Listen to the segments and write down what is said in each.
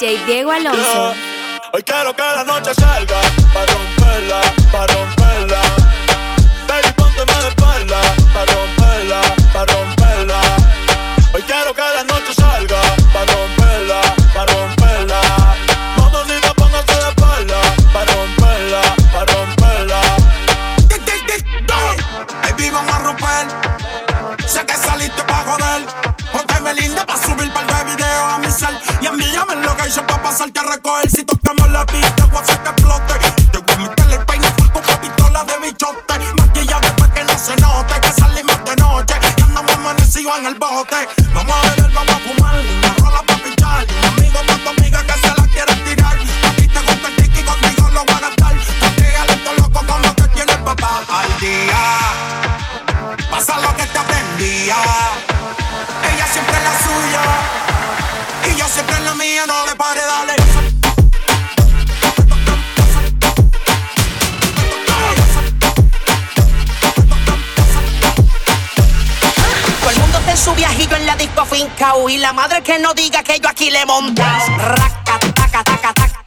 DJ Diego Alonso. Hoy quiero que la noche salga, para romperla, para romperla. No le pare, dale. Todo el mundo está en su viajillo en la disco finca Y la madre que no diga que yo aquí le montas Raca, taca, taca, taca, taca,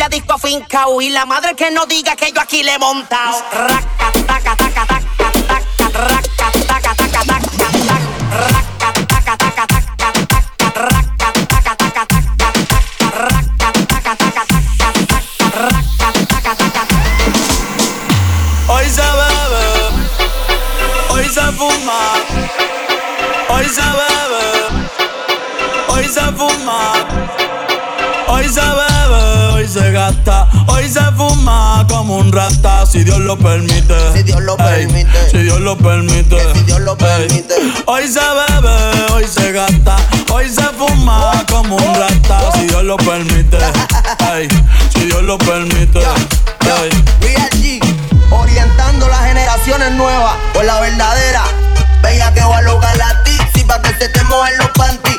la disco finca Y la madre que no diga que yo aquí le montas Raca, taca, taca, taca, taca, raca, taca, taca, taca, taca, taca, taca, taca, taca, taca, taca, taca, taca, taca, taca, taca, taca, taca. Hoy se bebe, hoy se fuma, hoy se bebe, hoy se fuma, gasta, hoy se fuma como un rata, si Dios lo permite. Si Dios lo Ey, permite. si Dios lo permite. Que si Dios lo Ey, permite. Hoy se bebe, hoy se gasta, hoy se fuma como un rata, si Dios lo permite. Ey, si Dios lo permite. G, orientando las generaciones nuevas por la verdadera. Bella que va a lograr la tizi pa' que se te mojen los panties.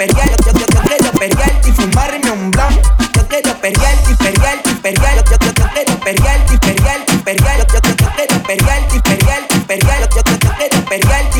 perrearte. Yo, yo, yo quiero perrearte y fumarme un blon. Yo quiero perrearte y perrearte y perrearte. Yo, yo, yo quiero perrearte y perrearte y perrearte. Yo, yo, yo quiero perrearte y perrearte y. Yo,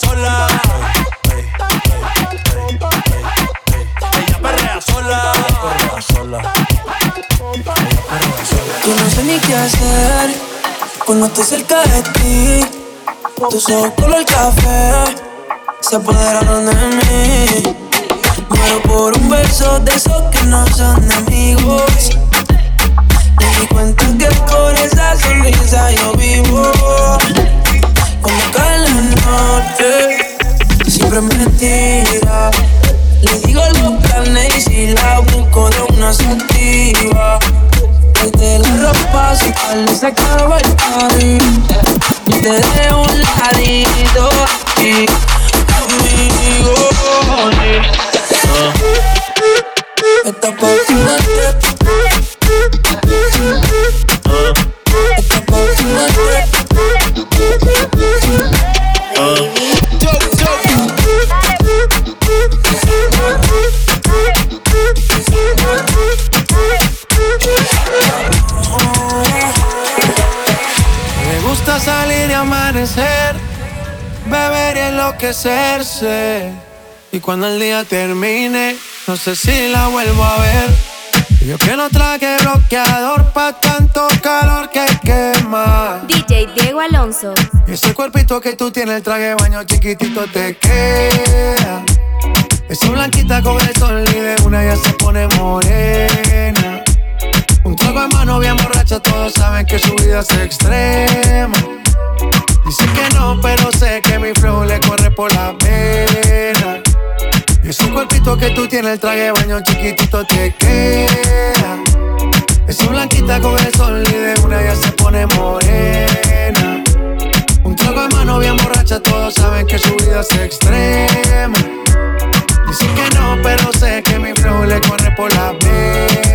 sola. Ella perrea sola. Perrea sola. Yo no sé ni qué hacer cuando estoy cerca de ti. Tus ojos color café se apoderaron de mí. Muero por un beso de esos que no son amigos. Me di cuenta que por esa sonrisa yo vivo. Una sentiva. Desde la ropa se sale, se acaba el party. Y te dejo un ladito aquí conmigo. Página Esta Y cuando el día termine, no sé si la vuelvo a ver. Y Yo que no traje bloqueador pa' tanto calor que quema. DJ Diego Alonso. Ese cuerpito que tú tienes, el traje de baño chiquitito te queda. Esa blanquita con el sol y de una ya se pone morena. Un trago en mano bien borracha, todos saben que su vida es extrema. Dice que no, pero sé que mi flow le corre por la pena. Y ese cuerpito que tú tienes, el traje de baño chiquitito te queda. Esa blanquita con el sol y de una ya se pone morena. Un trago en mano bien borracha, todos saben que su vida es extrema. Dice que no, pero sé que mi flow le corre por la pena.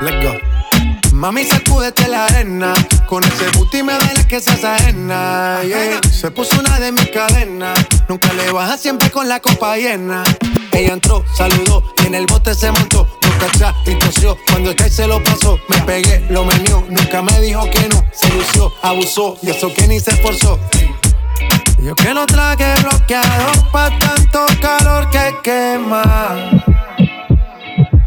Let's go. Mami, sacúdete la arena. Con ese booty me duele que seas ajena. yeah. Se puso una de mis cadenas. Nunca le baja siempre con la copa llena. Ella entró, saludó y en el bote se montó. No cacha y tosió. Cuando el se lo pasó, me pegué, lo menió. Nunca me dijo que no. Se lució, abusó y eso que ni se esforzó. Yo que no traje bloqueador pa' tanto calor que quema.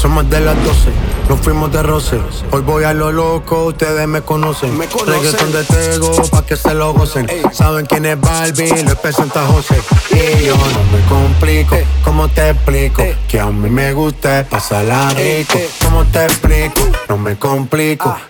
Son más de las 12, nos fuimos de roce. Hoy voy a lo loco, ustedes me conocen. Me conocen. Reggaeton de Tego, pa' que se lo gocen. Saben quién es Barbie, lo presenta José. Y yo no me complico, ¿cómo te explico? Que a mí me gusta pasarla rico. ¿Cómo te explico? No me complico. A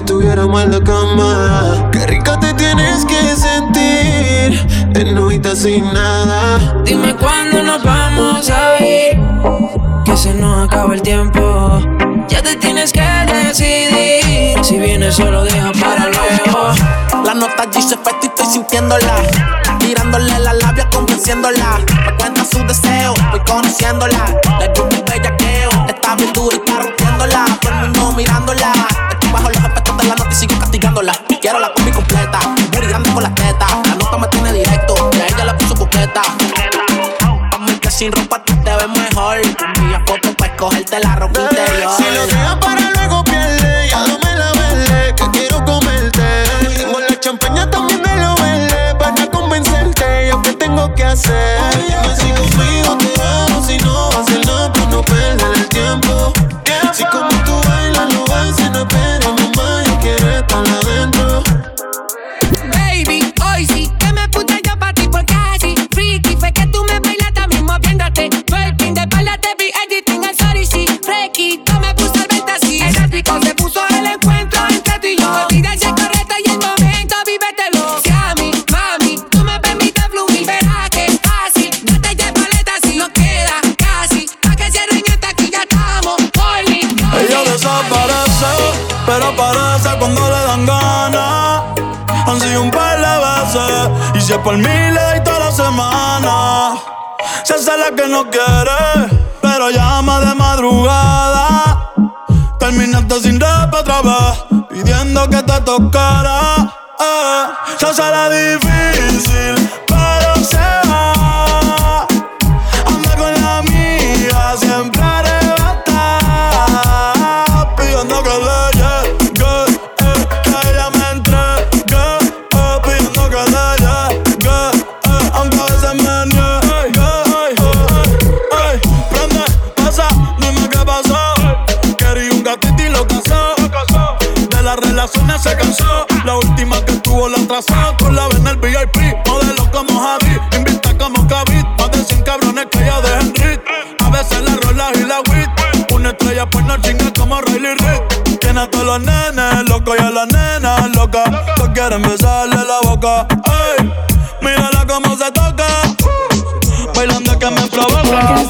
estuviéramos en la cama. Qué rica te tienes que sentir, en novita sin nada. Dime cuándo nos vamos a ir, que se nos acaba el tiempo. Ya te tienes que decidir, si vienes solo deja para luego. La nota G se y estoy sintiéndola. Tirándole la labia, convenciéndola. Me cuenta su deseo, voy conociéndola. Le gusta el bellaqueo, está bien dura y está rompiéndola. Todo el mundo mirándola. Quiero la combi completa, booty grande con la teta. La nota me tiene directo, a ella le puso coqueta. Vamos que sin ropa tú te ves mejor. Envía fotos para escogerte la ropa interior. Si lo dejas para luego pierde, ya no me la vele, que quiero comerte. Tengo la champaña también de lo verde, para convencerte, yo qué tengo que hacer. Han un par de veces. Y si es por mí, le toda la semana. Se hace la que no quiere, pero llama de madrugada. Terminaste sin rap otra vez, pidiendo que te tocara. Eh. Se hace la difícil, Se cansó. La última que tuvo la atrasó. Con la ven el VIP. Modelo como Javi. Invita como Kavit. Más de 100 cabrones que ya dejen rit. A veces la rola y la wit. Una estrella pues no chinga como Riley Reid. Tiene a todos los nenes locos y a las nenas locas. Todos quieren besarle la boca. Ey, mírala cómo se toca. Bailando que me provoca.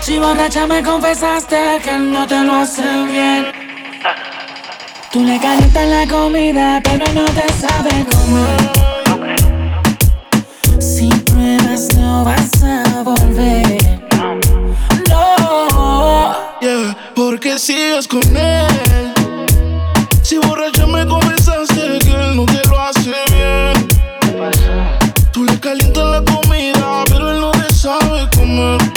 Si borracha me confesaste que no te lo hace bien. Tú le calientas la comida, pero no te sabe comer. Si pruebas, no vas a volver. No. Yeah, porque sigues con él. Si borracha me confesaste que él no te lo hace bien. Tú le calientas la comida, pero él no te sabe comer.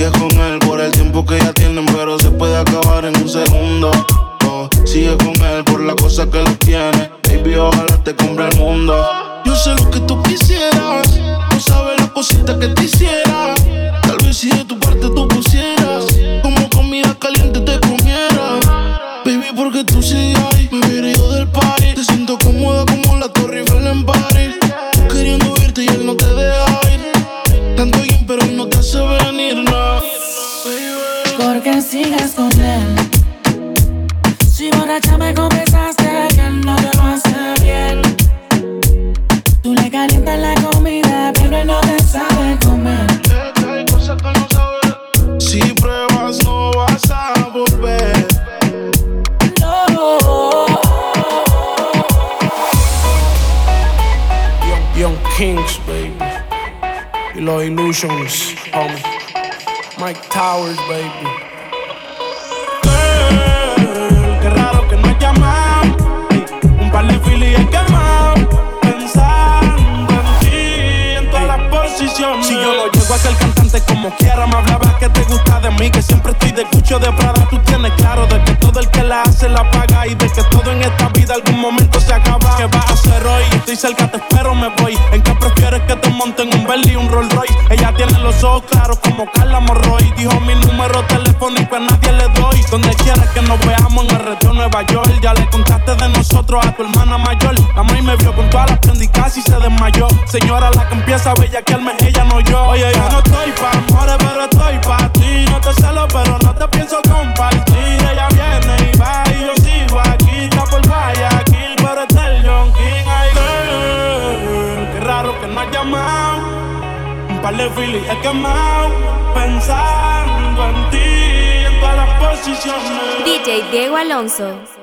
Sigue con él por el tiempo que ya tienen, pero se puede acabar en un segundo. Oh, sigue con él por la cosa que lo tiene. Baby, ojalá te compre el mundo. Yo sé lo que tú quisieras. No sabes la cosita que te hiciera. Y los Illusions, homie. Mike Towers, baby. Si yo no llego a ser cantante como quiera, me hablabas que te gusta de mí, que siempre estoy de cucho de Prada. Tú tienes claro de que todo el que la hace la paga y de que todo en esta vida algún momento se acaba. ¿Qué vas a hacer hoy? Estoy cerca, te espero, me voy. ¿En qué prefieres que te monten un Bentley y un Rolls Royce? Ella tiene los ojos claros como Carla Morroy. Dijo mi número telefónico a nadie le doy. Donde quieras que nos veamos en el retiro Nueva York. Ya le contaste de nosotros a tu hermana mayor. La maíz me vio con todas las prendas y casi se desmayó. Señora, la que empieza a bellaquearme, ella no yo. Oye, yo no estoy pa' amores, pero estoy pa' ti. No te celo, pero no te pienso compartir. Ella viene y va y yo sigo aquí. Está por Guayaquil, pero está el John King. Ay, qué raro que no has llamado. Un par de filis he quemado. Pensando en ti, en todas las posiciones. DJ Diego Alonso.